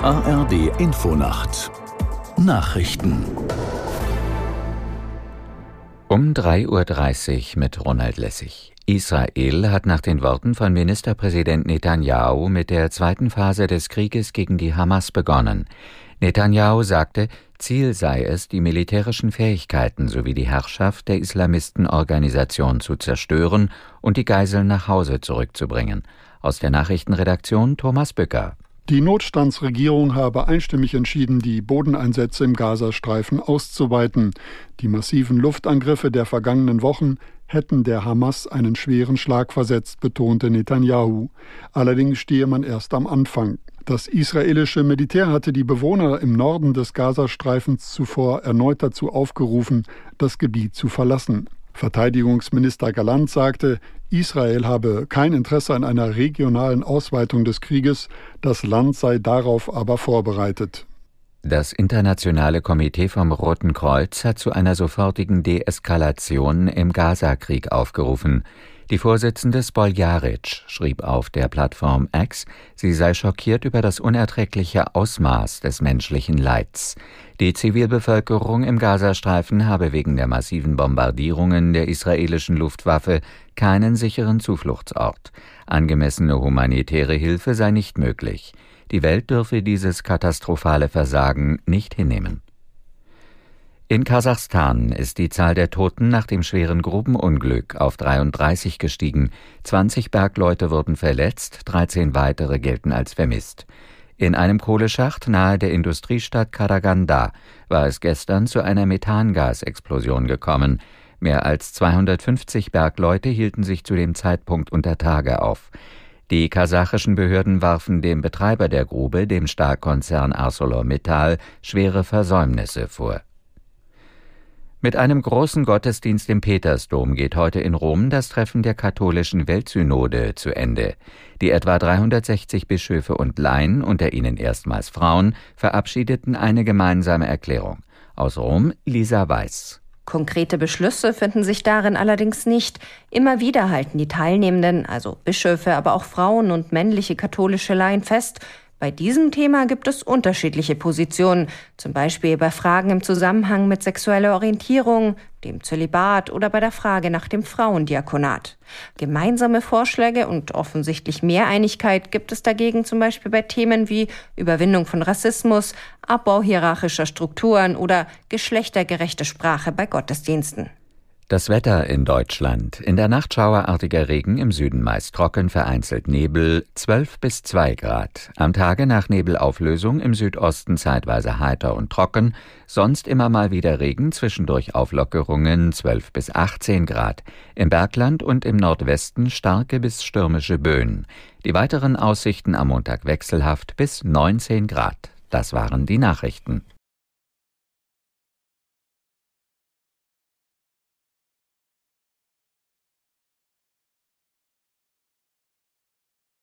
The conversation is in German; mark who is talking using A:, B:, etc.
A: ARD Infonacht Nachrichten
B: um 3.30 Uhr mit Ronald Lessig. Israel hat nach den Worten von Ministerpräsident Netanyahu mit der zweiten Phase des Krieges gegen die Hamas begonnen. Netanyahu sagte, Ziel sei es, die militärischen Fähigkeiten sowie die Herrschaft der Islamistenorganisation zu zerstören und die Geiseln nach Hause zurückzubringen. Aus der Nachrichtenredaktion Thomas Bücker.
C: Die Notstandsregierung habe einstimmig entschieden, die Bodeneinsätze im Gazastreifen auszuweiten. Die massiven Luftangriffe der vergangenen Wochen hätten der Hamas einen schweren Schlag versetzt, betonte Netanyahu. Allerdings stehe man erst am Anfang. Das israelische Militär hatte die Bewohner im Norden des Gazastreifens zuvor erneut dazu aufgerufen, das Gebiet zu verlassen. Verteidigungsminister Galant sagte, Israel habe kein Interesse an einer regionalen Ausweitung des Krieges, das Land sei darauf aber vorbereitet.
B: Das Internationale Komitee vom Roten Kreuz hat zu einer sofortigen Deeskalation im Gazakrieg aufgerufen. Die Vorsitzende Spoljaric schrieb auf der Plattform X, sie sei schockiert über das unerträgliche Ausmaß des menschlichen Leids. Die Zivilbevölkerung im Gazastreifen habe wegen der massiven Bombardierungen der israelischen Luftwaffe keinen sicheren Zufluchtsort. Angemessene humanitäre Hilfe sei nicht möglich. Die Welt dürfe dieses katastrophale Versagen nicht hinnehmen. In Kasachstan ist die Zahl der Toten nach dem schweren Grubenunglück auf 33 gestiegen. 20 Bergleute wurden verletzt, 13 weitere gelten als vermisst. In einem Kohleschacht nahe der Industriestadt Karaganda war es gestern zu einer Methangasexplosion gekommen. Mehr als 250 Bergleute hielten sich zu dem Zeitpunkt unter Tage auf. Die kasachischen Behörden warfen dem Betreiber der Grube, dem Stahlkonzern ArcelorMittal, schwere Versäumnisse vor. Mit einem großen Gottesdienst im Petersdom geht heute in Rom das Treffen der katholischen Weltsynode zu Ende. Die etwa 360 Bischöfe und Laien, unter ihnen erstmals Frauen, verabschiedeten eine gemeinsame Erklärung. Aus Rom Lisa Weiß.
D: Konkrete Beschlüsse finden sich darin allerdings nicht. Immer wieder halten die Teilnehmenden, also Bischöfe, aber auch Frauen und männliche katholische Laien fest, bei diesem Thema gibt es unterschiedliche Positionen, zum Beispiel bei Fragen im Zusammenhang mit sexueller Orientierung, dem Zölibat oder bei der Frage nach dem Frauendiakonat. Gemeinsame Vorschläge und offensichtlich mehr Einigkeit gibt es dagegen zum Beispiel bei Themen wie Überwindung von Rassismus, Abbau hierarchischer Strukturen oder geschlechtergerechte Sprache bei Gottesdiensten.
B: Das Wetter in Deutschland. In der Nacht schauerartiger Regen, im Süden meist trocken, vereinzelt Nebel, 12 bis 2 Grad. Am Tage nach Nebelauflösung im Südosten zeitweise heiter und trocken, sonst immer mal wieder Regen, zwischendurch Auflockerungen 12 bis 18 Grad. Im Bergland und im Nordwesten starke bis stürmische Böen. Die weiteren Aussichten am Montag wechselhaft bis 19 Grad. Das waren die Nachrichten.